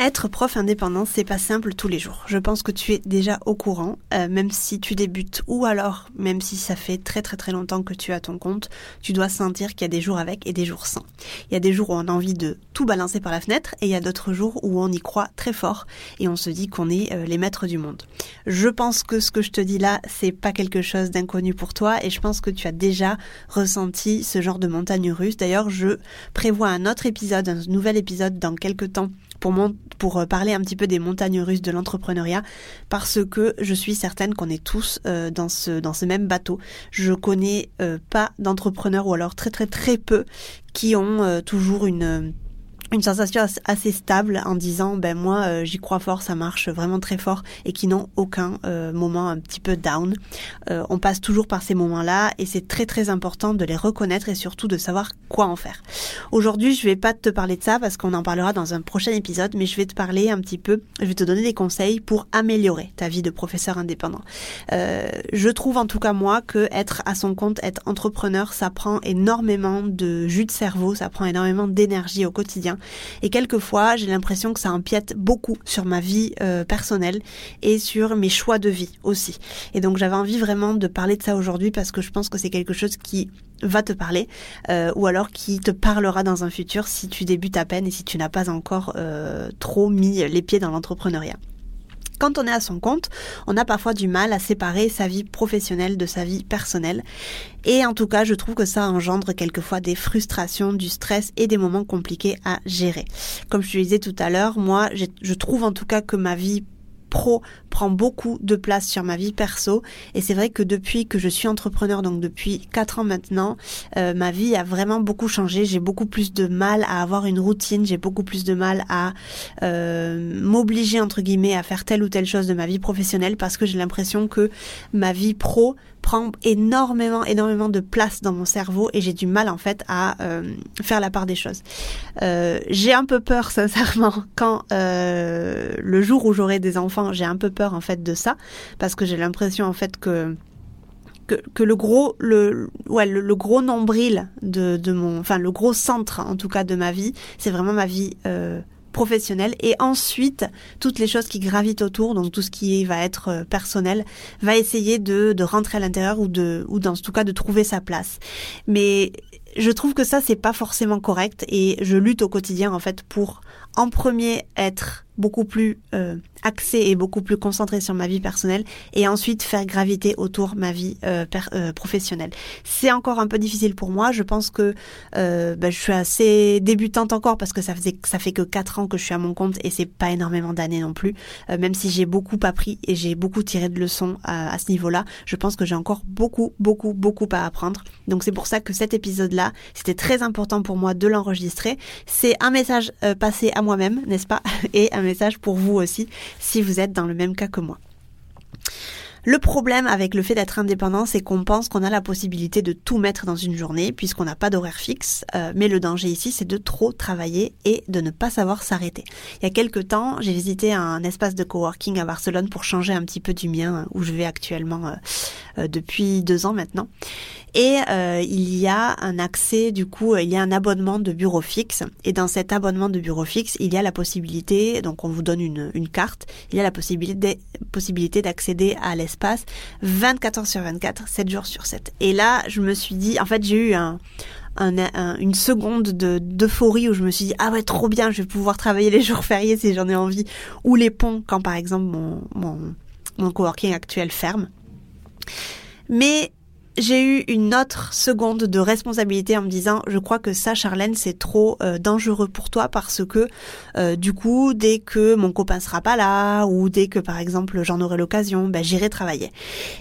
Être prof indépendant, c'est pas simple tous les jours. Je pense que tu es déjà au courant, euh, même si tu débutes ou alors même si ça fait très très très longtemps que tu as ton compte, tu dois sentir qu'il y a des jours avec et des jours sans. Il y a des jours où on a envie de tout balancer par la fenêtre et il y a d'autres jours où on y croit très fort et on se dit qu'on est euh, les maîtres du monde. Je pense que ce que je te dis là, c'est pas quelque chose d'inconnu pour toi et je pense que tu as déjà ressenti ce genre de montagne russe. D'ailleurs, je prévois un autre épisode, un nouvel épisode dans quelques temps pour, pour euh, parler un petit peu des montagnes russes de l'entrepreneuriat parce que je suis certaine qu'on est tous euh, dans ce dans ce même bateau. Je connais euh, pas d'entrepreneurs ou alors très très très peu qui ont toujours une une sensation assez stable en disant ben moi euh, j'y crois fort ça marche vraiment très fort et qui n'ont aucun euh, moment un petit peu down. Euh, on passe toujours par ces moments là et c'est très très important de les reconnaître et surtout de savoir quoi en faire. Aujourd'hui je vais pas te parler de ça parce qu'on en parlera dans un prochain épisode mais je vais te parler un petit peu je vais te donner des conseils pour améliorer ta vie de professeur indépendant. Je trouve en tout cas moi que être à son compte être entrepreneur ça prend énormément de jus de cerveau ça prend énormément d'énergie au quotidien et quelquefois, j'ai l'impression que ça empiète beaucoup sur ma vie euh, personnelle et sur mes choix de vie aussi. Et donc j'avais envie vraiment de parler de ça aujourd'hui parce que je pense que c'est quelque chose qui va te parler euh, ou alors qui te parlera dans un futur si tu débutes à peine et si tu n'as pas encore euh, trop mis les pieds dans l'entrepreneuriat. Quand on est à son compte, on a parfois du mal à séparer sa vie professionnelle de sa vie personnelle. Et en tout cas, je trouve que ça engendre quelquefois des frustrations, du stress et des moments compliqués à gérer. Comme je te disais tout à l'heure, moi, je trouve en tout cas que ma vie pro prend beaucoup de place sur ma vie perso. Et c'est vrai que depuis que je suis entrepreneur donc depuis quatre ans maintenant euh, ma vie a vraiment beaucoup changé. J'ai beaucoup plus de mal à avoir une routine. J'ai beaucoup plus de mal à euh, m'obliger entre guillemets à faire telle ou telle chose de ma vie professionnelle parce que j'ai l'impression que ma vie pro prend énormément, énormément de place dans mon cerveau et j'ai du mal en fait à euh, faire la part des choses. Euh, j'ai un peu peur sincèrement quand euh, le jour où j'aurai des enfants, j'ai un peu peur en fait de ça parce que j'ai l'impression en fait que que, le gros le ouais le, gros nombril de, de mon enfin le gros centre en tout cas de ma vie c'est vraiment ma vie professionnel et ensuite toutes les choses qui gravitent autour, donc tout ce qui va être euh, personnel, va essayer de, de rentrer à l'intérieur ou de ou dans tout cas de trouver sa place. Mais je trouve que ça c'est pas forcément correct et je lutte au quotidien en fait pour en premier être beaucoup plus euh, axé et beaucoup plus concentré sur ma vie personnelle et ensuite faire graviter autour ma vie euh, euh, professionnelle. C'est encore un peu difficile pour moi. Je pense que euh, bah, je suis assez débutante encore parce que ça faisait ça fait que quatre ans que je suis à mon compte et c'est pas énormément d'années non plus. Euh, même si j'ai beaucoup appris et j'ai beaucoup tiré de leçons à, à ce niveau-là, je pense que j'ai encore beaucoup beaucoup beaucoup à apprendre. Donc c'est pour ça que cet épisode-là, c'était très important pour moi de l'enregistrer. C'est un message passé à moi-même, n'est-ce pas, et message pour vous aussi si vous êtes dans le même cas que moi. Le problème avec le fait d'être indépendant, c'est qu'on pense qu'on a la possibilité de tout mettre dans une journée puisqu'on n'a pas d'horaire fixe. Euh, mais le danger ici, c'est de trop travailler et de ne pas savoir s'arrêter. Il y a quelques temps, j'ai visité un espace de coworking à Barcelone pour changer un petit peu du mien où je vais actuellement euh, euh, depuis deux ans maintenant. Et il y a un accès, du coup, il y a un abonnement de bureau fixe. Et dans cet abonnement de bureau fixe, il y a la possibilité, donc on vous donne une, une carte, il y a la possibilité, possibilité d'accéder à l'espace passe 24 heures sur 24, 7 jours sur 7. Et là, je me suis dit, en fait, j'ai eu un, une seconde de d'euphorie où je me suis dit ah ouais trop bien je vais pouvoir travailler les jours fériés si j'en ai envie ou les ponts quand par exemple mon mon, mon coworking actuel ferme mais j'ai eu une autre seconde de responsabilité en me disant je crois que ça Charlène c'est trop euh, dangereux pour toi parce que euh, du coup dès que mon copain sera pas là ou dès que par exemple j'en aurai l'occasion ben j'irai travailler.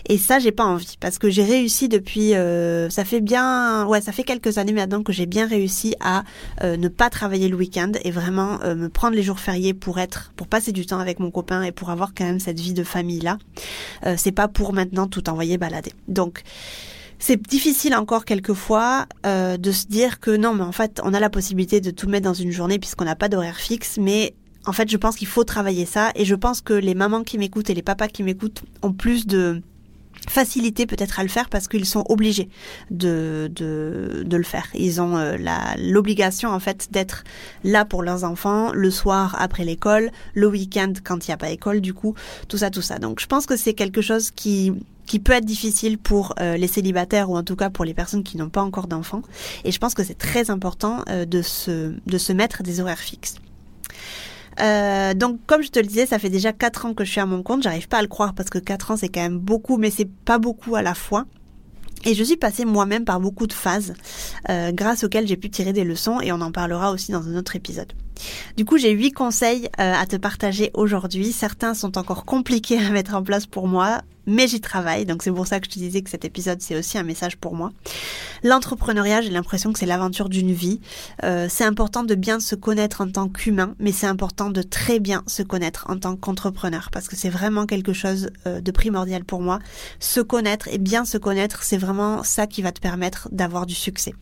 Et ça j'ai pas envie parce que j'ai réussi depuis euh, ça fait bien ouais ça fait quelques années maintenant que j'ai bien réussi à ne pas travailler le week-end et vraiment me prendre les jours fériés pour être pour passer du temps avec mon copain et pour avoir quand même cette vie de famille là c'est pas pour maintenant tout envoyer balader. Donc c'est difficile encore quelquefois euh, de se dire que non, mais en fait, on a la possibilité de tout mettre dans une journée puisqu'on n'a pas d'horaire fixe, mais en fait, je pense qu'il faut travailler ça et je pense que les mamans qui m'écoutent et les papas qui m'écoutent ont plus de facilité peut-être à le faire parce qu'ils sont obligés de, de, de, le faire. Ils ont euh, l'obligation en fait d'être là pour leurs enfants le soir après l'école, le week-end quand il n'y a pas école du coup, tout ça, tout ça. Donc je pense que c'est quelque chose qui qui peut être difficile pour euh, les célibataires ou en tout cas pour les personnes qui n'ont pas encore d'enfants. Et je pense que c'est très important euh, de, se, de se mettre des horaires fixes. Euh, donc, comme je te le disais, ça fait déjà 4 ans que je suis à mon compte. J'arrive pas à le croire parce que 4 ans, c'est quand même beaucoup, mais c'est pas beaucoup à la fois. Et je suis passée moi-même par beaucoup de phases, grâce auxquelles j'ai pu tirer des leçons, et on en parlera aussi dans un autre épisode. Du coup, j'ai huit conseils à te partager aujourd'hui. Certains sont encore compliqués à mettre en place pour moi, mais j'y travaille. Donc c'est pour ça que je te disais que cet épisode, c'est aussi un message pour moi. L'entrepreneuriat, j'ai l'impression que c'est l'aventure d'une vie. Euh, c'est important de bien se connaître en tant qu'humain, mais c'est important de très bien se connaître en tant qu'entrepreneur, parce que c'est vraiment quelque chose euh, de primordial pour moi. Se connaître et bien se connaître, c'est vraiment ça qui va te permettre d'avoir du succès.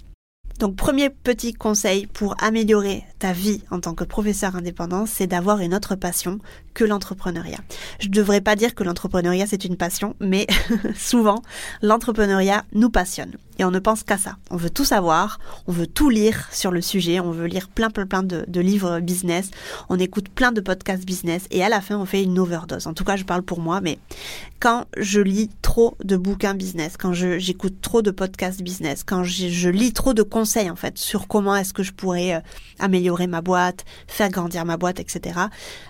Donc premier petit conseil pour améliorer ta vie en tant que professeur indépendant, c'est d'avoir une autre passion que l'entrepreneuriat. Je ne devrais pas dire que l'entrepreneuriat c'est une passion, mais souvent l'entrepreneuriat nous passionne et on ne pense qu'à ça. On veut tout savoir, on veut tout lire sur le sujet, on veut lire plein plein plein de, livres business, on écoute plein de podcasts business et à la fin on fait une overdose. En tout cas je parle pour moi, mais quand je lis trop de bouquins business, quand j'écoute trop de podcasts business, quand je, je, lis trop de conseils en fait sur comment est-ce que je pourrais euh, améliorer ma boîte, faire grandir ma boîte, etc.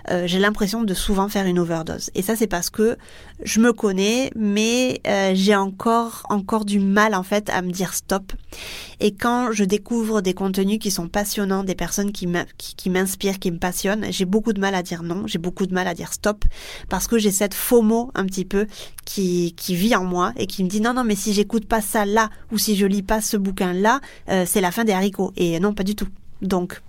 Euh, j'ai l'impression de souvent faire une overdose. Et ça c'est parce que je me connais, mais euh, j'ai encore encore du mal en fait à me dire stop. Et quand je découvre des contenus qui sont passionnants, des personnes qui m'inspirent, qui me passionnent, j'ai beaucoup de mal à dire non, j'ai beaucoup de mal à dire stop, parce que j'ai cette FOMO un petit peu qui, qui vit en moi et qui me dit non, non, mais si j'écoute pas ça là, ou si je lis pas ce bouquin là, euh, c'est la fin des haricots. Et non, pas du tout. Donc,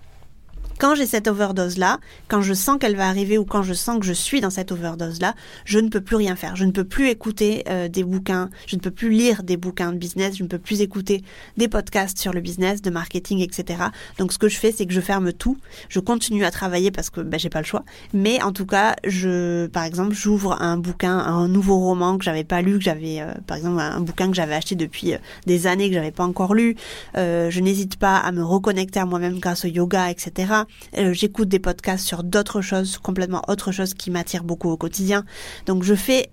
quand j'ai cette overdose-là, quand je sens qu'elle va arriver ou quand je sens que je suis dans cette overdose-là, je ne peux plus rien faire. Je ne peux plus écouter euh, des bouquins, je ne peux plus lire des bouquins de business, je ne peux plus écouter des podcasts sur le business, de marketing, etc. Donc ce que je fais, c'est que je ferme tout. Je continue à travailler parce que ben, j'ai pas le choix. Mais en tout cas, je, par exemple, j'ouvre un bouquin, un nouveau roman que j'avais pas lu, que j'avais, euh, par exemple, un bouquin que j'avais acheté depuis euh, des années que j'avais pas encore lu. je n'hésite pas à me reconnecter à moi-même grâce au yoga, etc. Euh, j'écoute des podcasts sur d'autres choses, complètement autre chose qui m'attire beaucoup au quotidien. Donc je fais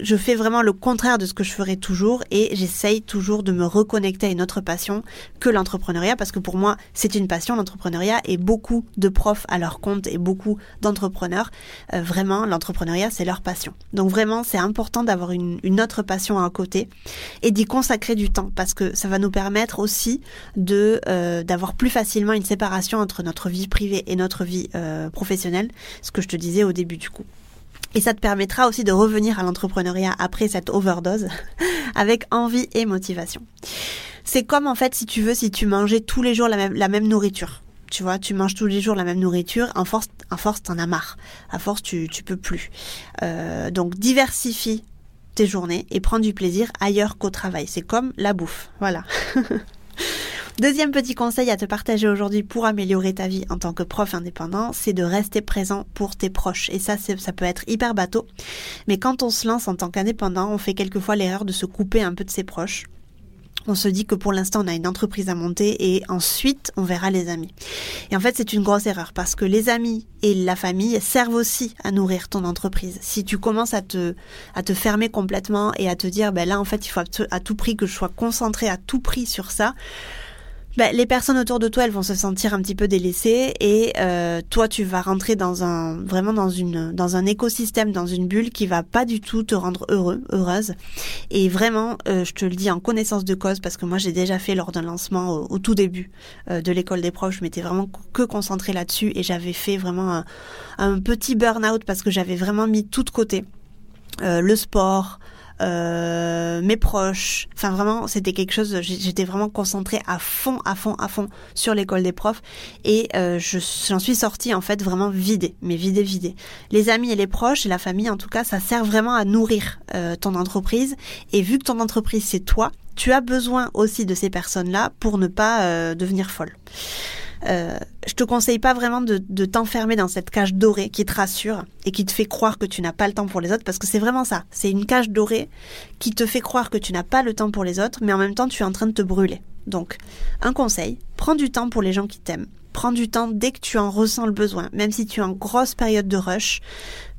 je fais vraiment le contraire de ce que je ferais toujours et j'essaye toujours de me reconnecter à une autre passion que l'entrepreneuriat parce que pour moi c'est une passion l'entrepreneuriat et beaucoup de profs à leur compte et beaucoup d'entrepreneurs euh, vraiment l'entrepreneuriat c'est leur passion. Donc vraiment c'est important d'avoir une, autre passion à côté et d'y consacrer du temps parce que ça va nous permettre aussi de euh, d'avoir plus facilement une séparation entre notre vie privée et notre vie euh, professionnelle, ce que je te disais au début du coup. Et ça te permettra aussi de revenir à l'entrepreneuriat après cette overdose avec envie et motivation. C'est comme en fait si tu veux, si tu mangeais tous les jours la même, la même nourriture. Tu vois, tu manges tous les jours la même nourriture, en force, en force t'en as marre. À force, tu, tu peux plus. Euh, donc diversifie tes journées et prends du plaisir ailleurs qu'au travail. C'est comme la bouffe. Voilà. Deuxième petit conseil à te partager aujourd'hui pour améliorer ta vie en tant que prof indépendant, c'est de rester présent pour tes proches. Et ça, ça peut être hyper bateau. Mais quand on se lance en tant qu'indépendant, on fait quelquefois l'erreur de se couper un peu de ses proches on se dit que pour l'instant on a une entreprise à monter et ensuite on verra les amis. Et en fait c'est une grosse erreur parce que les amis et la famille servent aussi à nourrir ton entreprise. Si tu commences à te, à te fermer complètement et à te dire ben là en fait il faut à tout prix que je sois concentré à tout prix sur ça, bah, les personnes autour de toi, elles vont se sentir un petit peu délaissées et euh, toi, tu vas rentrer dans un vraiment dans une dans un écosystème, dans une bulle qui va pas du tout te rendre heureux, heureuse. Et vraiment, euh, je te le dis en connaissance de cause parce que moi, j'ai déjà fait lors d'un lancement au, tout début euh, de l'école des profs, je m'étais vraiment que concentrée là-dessus et j'avais fait vraiment un, un petit burn-out parce que j'avais vraiment mis tout de côté le sport euh, mes proches. Enfin vraiment, c'était quelque chose. J'étais vraiment concentrée à fond, à fond, à fond sur l'école des profs et euh, j'en suis sortie en fait vraiment vidée, mais vidée, vidée. Les amis et les proches et la famille en tout cas, ça sert vraiment à nourrir euh, ton entreprise. Et vu que ton entreprise c'est toi, tu as besoin aussi de ces personnes-là pour ne pas euh, devenir folle. Euh, je te conseille pas vraiment de, de t'enfermer dans cette cage dorée qui te rassure et qui te fait croire que tu n'as pas le temps pour les autres parce que c'est vraiment ça. C'est une cage dorée qui te fait croire que tu n'as pas le temps pour les autres mais en même temps tu es en train de te brûler. Donc, un conseil, prends du temps pour les gens qui t'aiment. Prends du temps dès que tu en ressens le besoin, même si tu es en grosse période de rush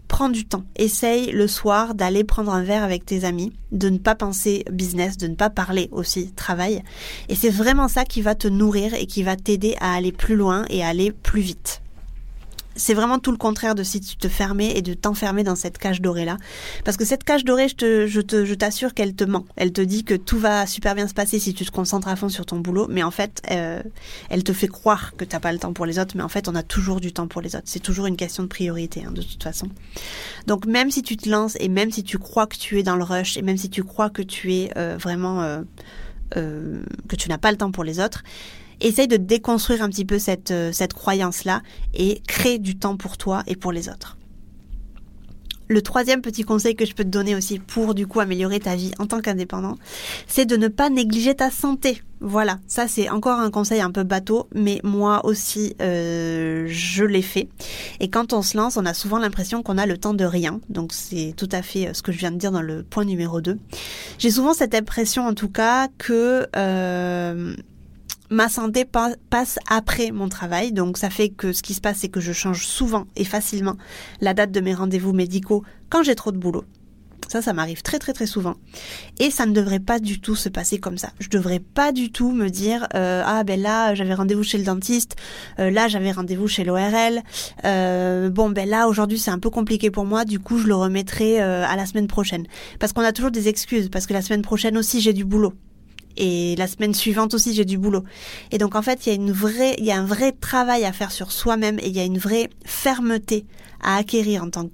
prends du temps. Essaye le soir d'aller prendre un verre avec tes amis, de ne pas penser business, de ne pas parler aussi travail. Et c'est vraiment ça qui va te nourrir et qui va t'aider à aller plus loin et à aller plus vite c'est vraiment tout le contraire de si tu te fermais et de t'enfermer dans cette cage dorée là. Parce que cette cage dorée, je te, je te, je t'assure qu'elle te ment. Elle te dit que tout va super bien se passer si tu te concentres à fond sur ton boulot, mais en fait, euh, elle te fait croire que t'as pas le temps pour les autres, mais en fait, on a toujours du temps pour les autres. C'est toujours une question de priorité, hein, de toute façon. Donc, même si tu te lances et même si tu crois que tu es dans le rush et même si tu crois que tu es euh, vraiment euh que tu n'as pas le temps pour les autres, essaye de déconstruire un petit peu cette, euh, cette croyance-là et crée du temps pour toi et pour les autres. Le troisième petit conseil que je peux te donner aussi pour du coup améliorer ta vie en tant qu'indépendant, c'est de ne pas négliger ta santé. Voilà, ça c'est encore un conseil un peu bateau, mais moi aussi euh, je l'ai fait. Et quand on se lance, on a souvent l'impression qu'on a le temps de rien. Donc c'est tout à fait euh, ce que je viens de dire dans le point numéro 2. J'ai souvent cette impression en tout cas que ma santé passe après mon travail. Donc ça fait que ce qui se passe, c'est que je change souvent et facilement la date de mes rendez-vous médicaux quand j'ai trop de boulot. Ça, ça m'arrive très très très souvent. Et ça ne devrait pas du tout se passer comme ça. Je devrais pas du tout me dire euh, ah ben là j'avais rendez-vous chez le dentiste, euh, là j'avais rendez-vous chez l'ORL. Euh, bon ben là aujourd'hui c'est un peu compliqué pour moi, du coup je le remettrai à la semaine prochaine. Parce qu'on a toujours des excuses, parce que la semaine prochaine aussi j'ai du boulot et la semaine suivante aussi j'ai du boulot. Et donc en fait, il y a une vraie il y a un vrai travail à faire sur soi-même et il y a une vraie fermeté à acquérir en tant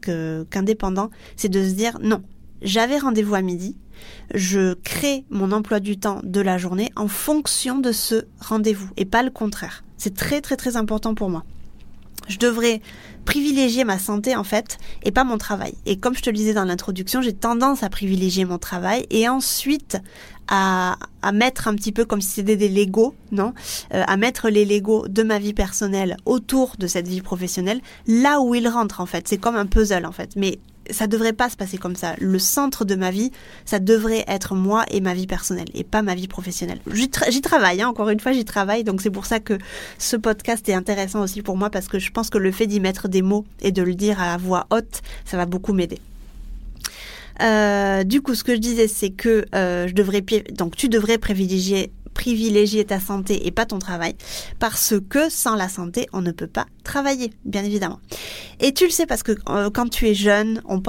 qu'indépendant, c'est de se dire non, j'avais rendez-vous à midi, je crée mon emploi du temps de la journée en fonction de ce rendez-vous et pas le contraire. C'est très très très important pour moi. Je devrais privilégier ma santé en fait et pas mon travail. Et comme je te le disais dans l'introduction, j'ai tendance à privilégier mon travail et ensuite à, à mettre un petit peu comme si c'était des Legos, non euh, À mettre les Legos de ma vie personnelle autour de cette vie professionnelle, là où ils rentrent en fait. C'est comme un puzzle en fait. Mais ça devrait pas se passer comme ça. Le centre de ma vie, ça devrait être moi et ma vie personnelle et pas ma vie professionnelle. J'y travaille, hein, encore une fois, j'y travaille. Donc c'est pour ça que ce podcast est intéressant aussi pour moi parce que je pense que le fait d'y mettre des mots et de le dire à voix haute, ça va beaucoup m'aider. Euh, du coup, ce que je disais, c'est que euh, je devrais donc tu devrais privilégier privilégier ta santé et pas ton travail, parce que sans la santé, on ne peut pas travailler, bien évidemment. Et tu le sais parce que euh, quand on est jeune, on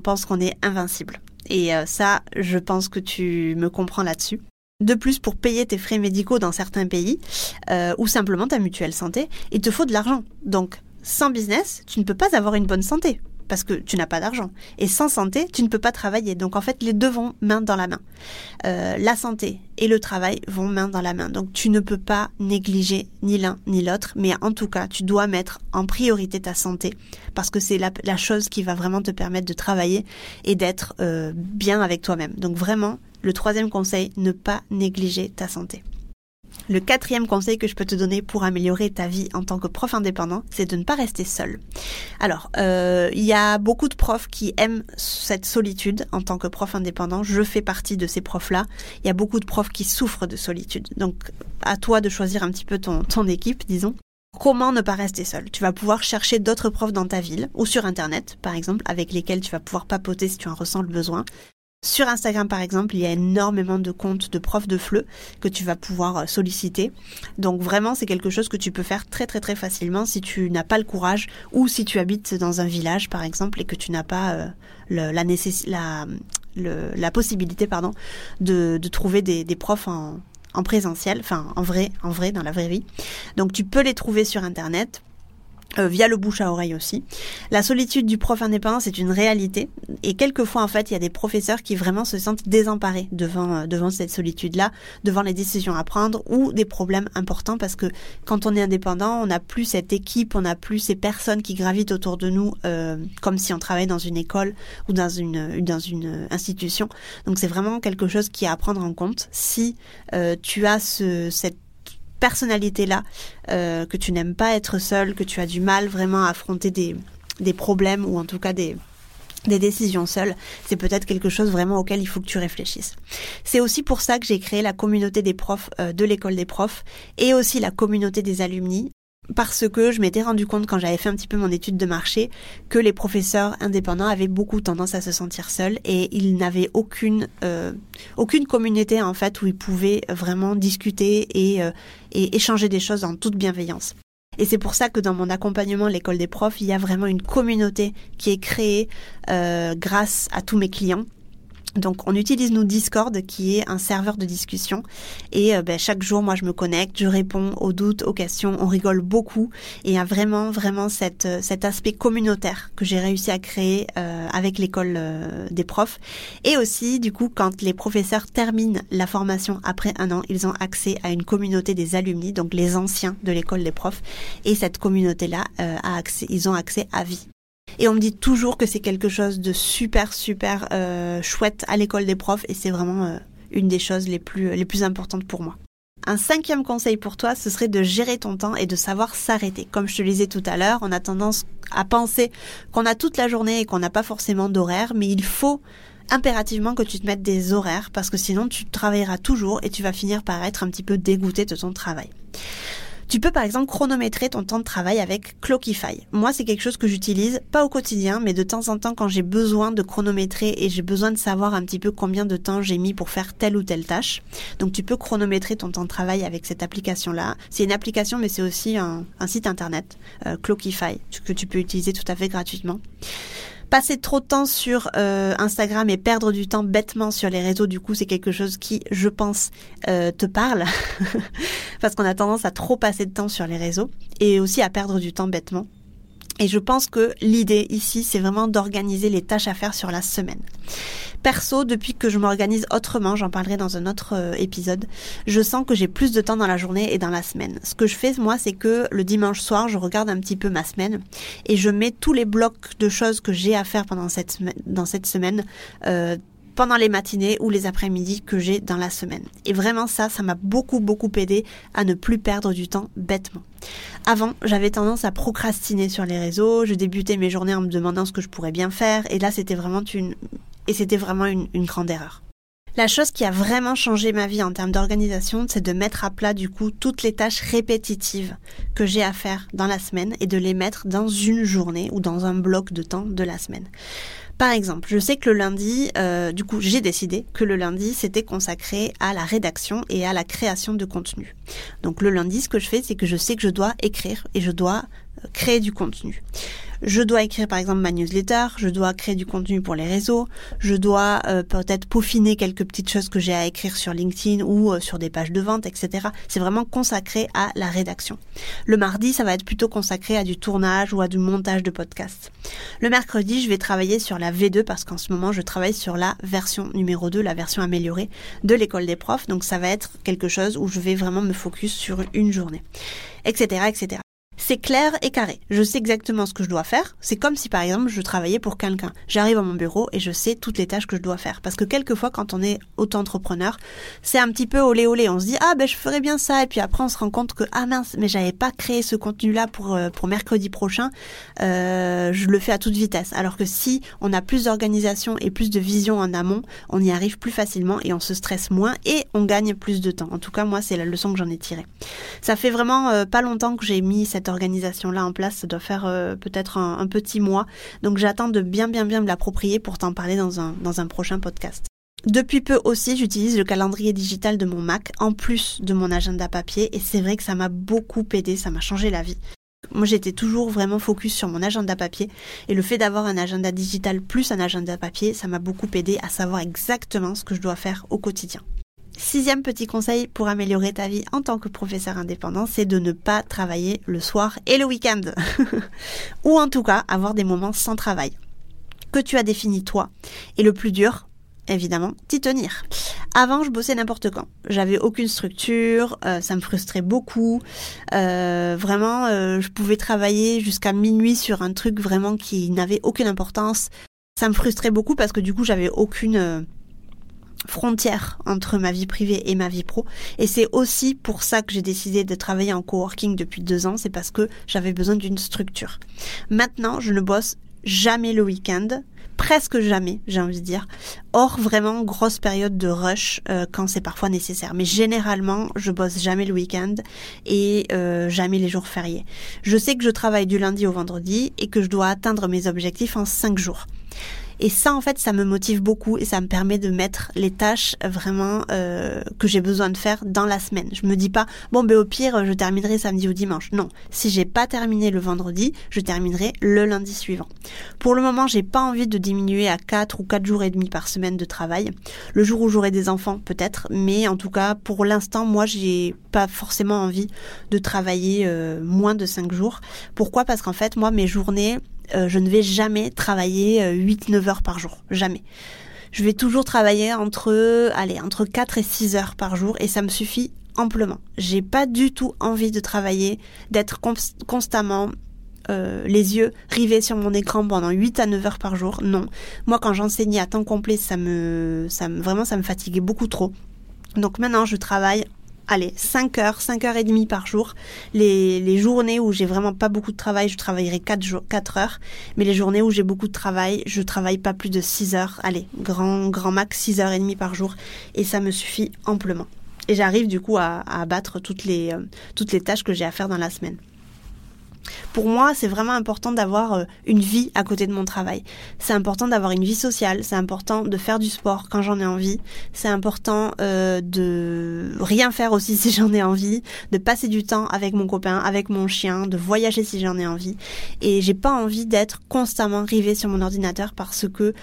pense qu'on est invincible. Et euh, ça, je pense que tu me comprends là-dessus. De plus, pour payer tes frais médicaux dans certains pays, euh, ou simplement ta mutuelle santé, il te faut de l'argent. Donc, sans business, tu ne peux pas avoir une bonne santé parce que tu n'as pas d'argent. Et sans santé, tu ne peux pas travailler. Donc en fait, les deux vont main dans la main. Euh, la santé et le travail vont main dans la main. Donc tu ne peux pas négliger ni l'un ni l'autre, mais en tout cas, tu dois mettre en priorité ta santé parce que c'est la, chose qui va vraiment te permettre de travailler et d'être euh, bien avec toi-même. Donc vraiment, le troisième conseil, ne pas négliger ta santé. Le quatrième conseil que je peux te donner pour améliorer ta vie en tant que prof indépendant, c'est de ne pas rester seul. Alors, euh, il y a beaucoup de profs qui aiment cette solitude en tant que prof indépendant. Je fais partie de ces profs-là. Il y a beaucoup de profs qui souffrent de solitude. Donc, à toi de choisir un petit peu ton, ton équipe, disons. Comment ne pas rester seul? Tu vas pouvoir chercher d'autres profs dans ta ville ou sur Internet, par exemple, avec lesquels tu vas pouvoir papoter si tu en ressens le besoin. Sur Instagram, par exemple, il y a énormément de comptes de profs de FLE que tu vas pouvoir euh, solliciter. Donc vraiment, c'est quelque chose que tu peux faire très très très facilement si tu n'as pas le courage ou si tu habites dans un village, par exemple, et que tu n'as pas euh, la, la, la possibilité pardon, de, de trouver des, des profs en, en présentiel, enfin en vrai, en vrai, dans la vraie vie. Donc tu peux les trouver sur Internet euh, via le bouche à oreille aussi. La solitude du prof indépendant, c'est une réalité. Et quelquefois, en fait, il y a des professeurs qui vraiment se sentent désemparés devant, euh, devant cette solitude-là, devant les décisions à prendre ou des problèmes importants parce que quand on est indépendant, on n'a plus cette équipe, on n'a plus ces personnes qui gravitent autour de nous euh, comme si on travaillait dans une école ou dans une, dans une institution. Donc c'est vraiment quelque chose qui est à prendre en compte. Si tu as ce, cette personnalité-là, euh, que tu n'aimes pas être seul, que tu as du mal vraiment à affronter des, problèmes ou en tout cas des, des décisions seules, c'est peut-être quelque chose vraiment auquel il faut que tu réfléchisses. C'est aussi pour ça que j'ai créé la communauté des profs euh, de l'école des profs et aussi la communauté des alumni parce que je m'étais rendu compte quand j'avais fait un petit peu mon étude de marché que les professeurs indépendants avaient beaucoup tendance à se sentir seuls et ils n'avaient aucune euh, aucune communauté en fait où ils pouvaient vraiment discuter et, euh, et échanger des choses en toute bienveillance. Et c'est pour ça que dans mon accompagnement l'école des profs, il y a vraiment une communauté qui est créée euh, grâce à tous mes clients donc on utilise nous Discord qui est un serveur de discussion. Et euh, ben, chaque jour moi je me connecte, je réponds aux doutes, aux questions, on rigole beaucoup. Et il y a vraiment vraiment cette, euh, cet aspect communautaire que j'ai réussi à créer euh, avec l'école des profs. Et aussi du coup quand les professeurs terminent la formation après un an ils ont accès à une communauté des alumni donc les anciens de l'école des profs. Et cette communauté là a accès ils ont accès à vie et on me dit toujours que c'est quelque chose de super, super euh, chouette à l'école des profs et c'est vraiment euh, une des choses les plus, les plus importantes pour moi. Un cinquième conseil pour toi, ce serait de gérer ton temps et de savoir s'arrêter. Comme je te le disais tout à l'heure, on a tendance à penser qu'on a toute la journée et qu'on n'a pas forcément d'horaire, mais il faut impérativement que tu te mettes des horaires parce que sinon tu travailleras toujours et tu vas finir par être un petit peu dégoûté de ton travail. Tu peux par exemple chronométrer ton temps de travail avec Clockify. Moi, c'est quelque chose que j'utilise pas au quotidien, mais de temps en temps quand j'ai besoin de chronométrer et j'ai besoin de savoir un petit peu combien de temps j'ai mis pour faire telle ou telle tâche. Donc tu peux chronométrer ton temps de travail avec cette application-là. C'est une application, mais c'est aussi un, site internet, euh, Clockify, que tu peux utiliser tout à fait gratuitement passer trop de temps sur euh, Instagram et perdre du temps bêtement sur les réseaux, du coup, c'est quelque chose qui, je pense, euh, te parle. Parce qu'on a tendance à trop passer de temps sur les réseaux et aussi à perdre du temps bêtement. Et je pense que l'idée ici, c'est vraiment d'organiser les tâches à faire sur la semaine. Perso, depuis que je m'organise autrement, j'en parlerai dans un autre euh, épisode, je sens que j'ai plus de temps dans la journée et dans la semaine. Ce que je fais, moi, c'est que le dimanche soir, je regarde un petit peu ma semaine et je mets tous les blocs de choses que j'ai à faire pendant cette, dans cette semaine euh, pendant les matinées ou les après-midi que j'ai dans la semaine. Et vraiment ça, ça m'a beaucoup beaucoup aidé à ne plus perdre du temps bêtement. Avant, j'avais tendance à procrastiner sur les réseaux, je débutais mes journées en me demandant ce que je pourrais bien faire, et là c'était vraiment une, et c'était vraiment une, une grande erreur. La chose qui a vraiment changé ma vie en termes d'organisation, c'est de mettre à plat du coup toutes les tâches répétitives que j'ai à faire dans la semaine et de les mettre dans une journée ou dans un bloc de temps de la semaine. Par exemple, je sais que le lundi, euh, du coup, j'ai décidé que le lundi, c'était consacré à la rédaction et à la création de contenu. Donc le lundi, ce que je fais, c'est que je sais que je dois écrire et je dois euh, créer du contenu. Je dois écrire par exemple ma newsletter, je dois créer du contenu pour les réseaux, je dois euh, peut-être peaufiner quelques petites choses que j'ai à écrire sur LinkedIn ou euh, sur des pages de vente, etc. C'est vraiment consacré à la rédaction. Le mardi, ça va être plutôt consacré à du tournage ou à du montage de podcasts. Le mercredi, je vais travailler sur la V2 parce qu'en ce moment, je travaille sur la version numéro 2, la version améliorée de l'école des profs. Donc ça va être quelque chose où je vais vraiment me focus sur une journée, etc., etc. C'est clair et carré. Je sais exactement ce que je dois faire. C'est comme si par exemple je travaillais pour quelqu'un. J'arrive à mon bureau et je sais toutes les tâches que je dois faire. Parce que quelquefois quand on est auto-entrepreneur, c'est un petit peu olé olé. On se dit ah ben je ferais bien ça et puis après on se rend compte que ah mince mais j'avais pas créé ce contenu là pour euh, pour mercredi prochain. Euh, je le fais à toute vitesse. Alors que si on a plus d'organisation et plus de vision en amont, on y arrive plus facilement et on se stresse moins et on gagne plus de temps. En tout cas moi c'est la leçon que j'en ai tirée. Ça fait vraiment euh, pas longtemps que j'ai mis cette organisation-là en place. Ça doit faire euh, peut-être un, petit mois. Donc j'attends de bien bien bien me l'approprier pour t'en parler dans un, dans un prochain podcast. Depuis peu aussi, j'utilise le calendrier digital de mon Mac en plus de mon agenda papier et c'est vrai que ça m'a beaucoup aidé, ça m'a changé la vie. Moi, j'étais toujours vraiment focus sur mon agenda papier et le fait d'avoir un agenda digital plus un agenda papier, ça m'a beaucoup aidé à savoir exactement ce que je dois faire au quotidien. Sixième petit conseil pour améliorer ta vie en tant que professeur indépendant, c'est de ne pas travailler le soir et le week-end. Ou en tout cas, avoir des moments sans travail. Que tu as défini toi. Et le plus dur, évidemment, t'y tenir. Avant, je bossais n'importe quand. J'avais aucune structure, euh, ça me frustrait beaucoup. Euh, vraiment, euh, je pouvais travailler jusqu'à minuit sur un truc vraiment qui n'avait aucune importance. Ça me frustrait beaucoup parce que du coup, j'avais aucune frontière entre ma vie privée et ma vie pro. Et c'est aussi pour ça que j'ai décidé de travailler en coworking depuis deux ans, c'est parce que j'avais besoin d'une structure. Maintenant, je ne bosse jamais le week-end, presque jamais, j'ai envie de dire. Or, vraiment, grosse période de rush euh, quand c'est parfois nécessaire. Mais généralement, je bosse jamais le week-end et euh, jamais les jours fériés. Je sais que je travaille du lundi au vendredi et que je dois atteindre mes objectifs en cinq jours. Et ça, en fait, ça me motive beaucoup et ça me permet de mettre les tâches vraiment euh, que j'ai besoin de faire dans la semaine. Je me dis pas, bon, ben au pire, je terminerai samedi ou dimanche. Non, si j'ai pas terminé le vendredi, je terminerai le lundi suivant. Pour le moment, j'ai pas envie de diminuer à 4 ou 4 jours et demi par semaine de travail. Le jour où j'aurai des enfants, peut-être, mais en tout cas, pour l'instant, moi, j'ai pas forcément envie de travailler euh, moins de 5 jours. Pourquoi? Parce qu'en fait, moi, mes journées, euh, je ne vais jamais travailler 8-9 euh, heures par jour. Jamais. Je vais toujours travailler entre, allez, entre 4 et 6 heures par jour et ça me suffit amplement. J'ai pas du tout envie de travailler, d'être constamment euh, les yeux rivés sur mon écran pendant 8 à 9 heures par jour. Non. Moi, quand j'enseignais à temps complet, ça me, ça me, vraiment, ça me fatiguait beaucoup trop. Donc maintenant, je travaille allez, 5 heures, 5 heures et demie par jour. Les, les journées où j'ai vraiment pas beaucoup de travail, je travaillerai 4, jours, 4 heures. Mais les journées où j'ai beaucoup de travail, je travaille pas plus de 6 heures. Allez, grand, grand max 6 heures et demie par jour. Et ça me suffit amplement. Et j'arrive du coup à, à abattre toutes les, euh, toutes les tâches que j'ai à faire dans la semaine. Pour moi, c'est vraiment important d'avoir euh, une vie à côté de mon travail. C'est important d'avoir une vie sociale, c'est important de faire du sport quand j'en ai envie, c'est important euh, de rien faire aussi si j'en ai envie, de passer du temps avec mon copain, avec mon chien, de voyager si j'en ai envie. Et j'ai pas envie d'être constamment rivée sur mon ordinateur parce que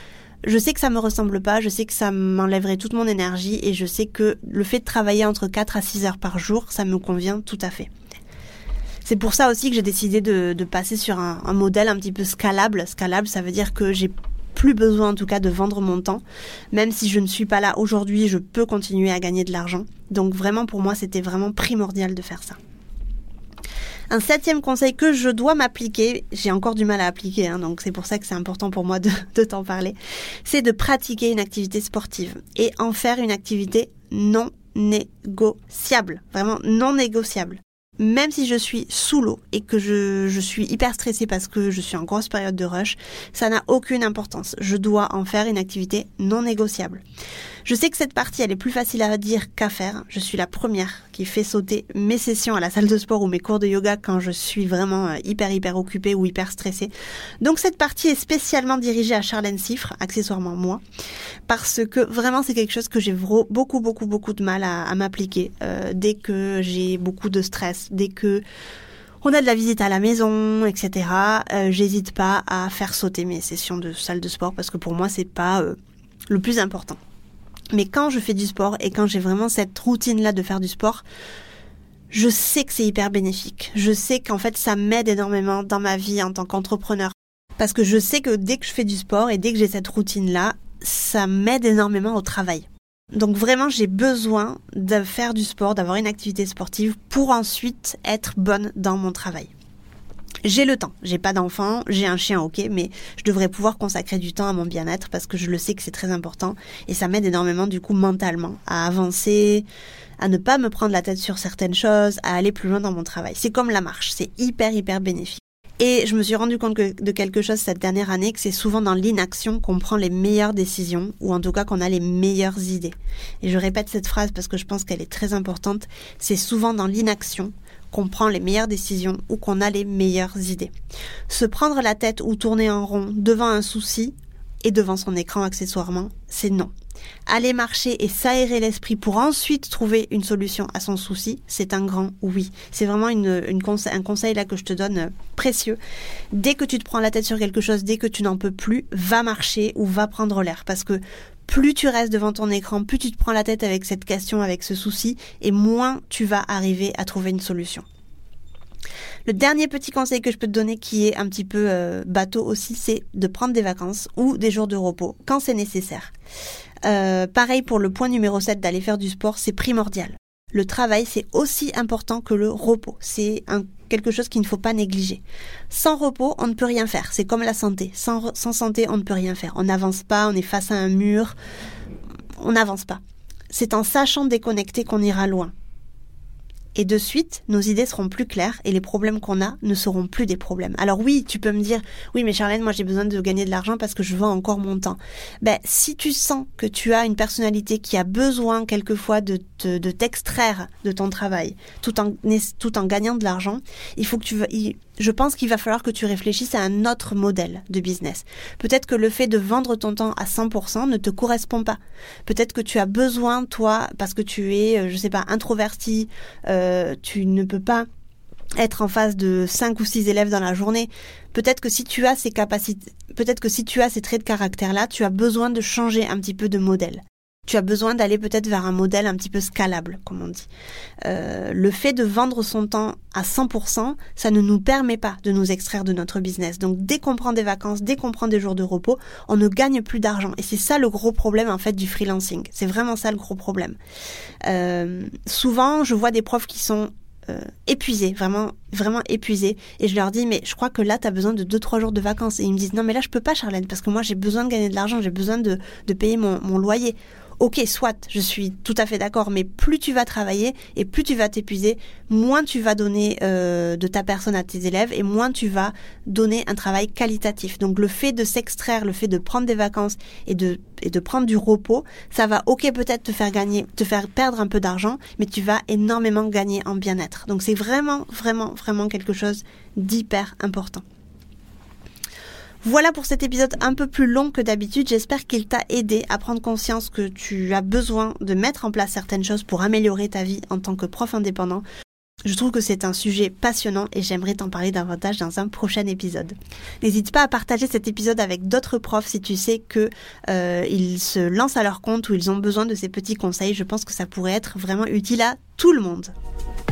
je sais que ça me ressemble pas, je sais que ça m'enlèverait toute mon énergie et je sais que le fait de travailler entre 4 à 6 heures par jour, ça me convient tout à fait. C'est pour ça aussi que j'ai décidé de, passer sur un, modèle un petit peu scalable. Scalable, ça veut dire que j'ai plus besoin en tout cas de vendre mon temps. Même si je ne suis pas là aujourd'hui, je peux continuer à gagner de l'argent. Donc vraiment pour moi, c'était vraiment primordial de faire ça. Un septième conseil que je dois m'appliquer, j'ai encore du mal à appliquer, hein, donc c'est pour ça que c'est important pour moi de, de t'en parler, c'est de pratiquer une activité sportive et en faire une activité non négociable, vraiment non négociable même si je suis sous l'eau et que je, suis hyper stressée parce que je suis en grosse période de rush, ça n'a aucune importance. Je dois en faire une activité non négociable. Je sais que cette partie, elle est plus facile à dire qu'à faire. Je suis la première qui fait sauter mes sessions à la salle de sport ou mes cours de yoga quand je suis vraiment euh, hyper hyper occupée ou hyper stressée. Donc cette partie est spécialement dirigée à Charlène Cifre, accessoirement moi, parce que vraiment c'est quelque chose que j'ai beaucoup beaucoup beaucoup de mal à, m'appliquer euh, dès que j'ai beaucoup de stress, dès que on a de la visite à la maison, etc. Euh, J'hésite pas à faire sauter mes sessions de salle de sport parce que pour moi c'est pas le plus important. Mais quand je fais du sport et quand j'ai vraiment cette routine-là de faire du sport, je sais que c'est hyper bénéfique. Je sais qu'en fait, ça m'aide énormément dans ma vie en tant qu'entrepreneur. Parce que je sais que dès que je fais du sport et dès que j'ai cette routine-là, ça m'aide énormément au travail. Donc vraiment, j'ai besoin de faire du sport, d'avoir une activité sportive pour ensuite être bonne dans mon travail. J'ai le temps, j'ai pas d'enfant, j'ai un chien, ok, mais je devrais pouvoir consacrer du temps à mon bien-être parce que je le sais que c'est très important et ça m'aide énormément du coup mentalement à avancer, à ne pas me prendre la tête sur certaines choses, à aller plus loin dans mon travail. C'est comme la marche, c'est hyper hyper bénéfique. Et je me suis rendu compte de quelque chose cette dernière année, que c'est souvent dans l'inaction qu'on prend les meilleures décisions, ou en tout cas qu'on a les meilleures idées. Et je répète cette phrase parce que je pense qu'elle est très importante. C'est souvent dans l'inaction qu'on prend les meilleures décisions ou qu'on a les meilleures idées. Se prendre la tête ou tourner en rond devant un souci et devant son écran accessoirement, c'est non. Aller marcher et s'aérer l'esprit pour ensuite trouver une solution à son souci, c'est un grand oui. C'est vraiment une, un conseil là que je te donne euh, précieux. Dès que tu te prends la tête sur quelque chose, dès que tu n'en peux plus, va marcher ou va prendre l'air. Parce que plus tu restes devant ton écran, plus tu te prends la tête avec cette question, avec ce souci, et moins tu vas arriver à trouver une solution. Le dernier petit conseil que je peux te donner qui est un petit peu euh, bateau aussi, c'est de prendre des vacances ou des jours de repos quand c'est nécessaire. Euh, pareil pour le point numéro 7 d'aller faire du sport, c'est primordial. Le travail, c'est aussi important que le repos. C'est quelque chose qu'il ne faut pas négliger. Sans repos, on ne peut rien faire. C'est comme la santé. Sans, sans santé, on ne peut rien faire. On n'avance pas, on est face à un mur. On n'avance pas. C'est en sachant déconnecter qu'on ira loin. Et de suite, nos idées seront plus claires et les problèmes qu'on a ne seront plus des problèmes. Alors oui, tu peux me dire, oui mais Charlène, moi j'ai besoin de gagner de l'argent parce que je vends encore mon temps. Ben, si tu sens que tu as une personnalité qui a besoin quelquefois de, de t'extraire de ton travail tout en, tout en gagnant de l'argent, il faut que tu je pense qu'il va falloir que tu réfléchisses à un autre modèle de business. Peut-être que le fait de vendre ton temps à 100% ne te correspond pas. Peut-être que tu as besoin, toi, parce que tu es, euh, je sais pas, introverti, euh, tu ne peux pas être en face de 5 ou 6 élèves dans la journée. Peut-être que si tu as ces capacités, peut-être que si tu as ces traits de caractère-là, tu as besoin de changer un petit peu de modèle tu as besoin d'aller peut-être vers un modèle un petit peu scalable, comme on dit. Euh, le fait de vendre son temps à 100%, ça ne nous permet pas de nous extraire de notre business. Donc dès qu'on prend des vacances, dès qu'on prend des jours de repos, on ne gagne plus d'argent. Et c'est ça le gros problème en fait du freelancing. C'est vraiment ça le gros problème. Euh, souvent, je vois des profs qui sont euh, épuisés, vraiment, vraiment épuisés. Et je leur dis, mais je crois que là, tu as besoin de 2-3 jours de vacances. Et ils me disent, non, mais là, je peux pas, Charlène, parce que moi, j'ai besoin de gagner de l'argent, j'ai besoin de, payer mon loyer. Ok, soit, je suis tout à fait d'accord, mais plus tu vas travailler et plus tu vas t'épuiser, moins tu vas donner euh, de ta personne à tes élèves et moins tu vas donner un travail qualitatif. Donc le fait de s'extraire, le fait de prendre des vacances et de, et de prendre du repos, ça va ok peut-être te faire gagner, te faire perdre un peu d'argent, mais tu vas énormément gagner en bien-être. Donc c'est vraiment, vraiment, vraiment quelque chose d'hyper important. Voilà pour cet épisode un peu plus long que d'habitude. J'espère qu'il t'a aidé à prendre conscience que tu as besoin de mettre en place certaines choses pour améliorer ta vie en tant que prof indépendant. Je trouve que c'est un sujet passionnant et j'aimerais t'en parler davantage dans un prochain épisode. N'hésite pas à partager cet épisode avec d'autres profs si tu sais que euh, ils se lancent à leur compte ou ils ont besoin de ces petits conseils. Je pense que ça pourrait être vraiment utile à tout le monde.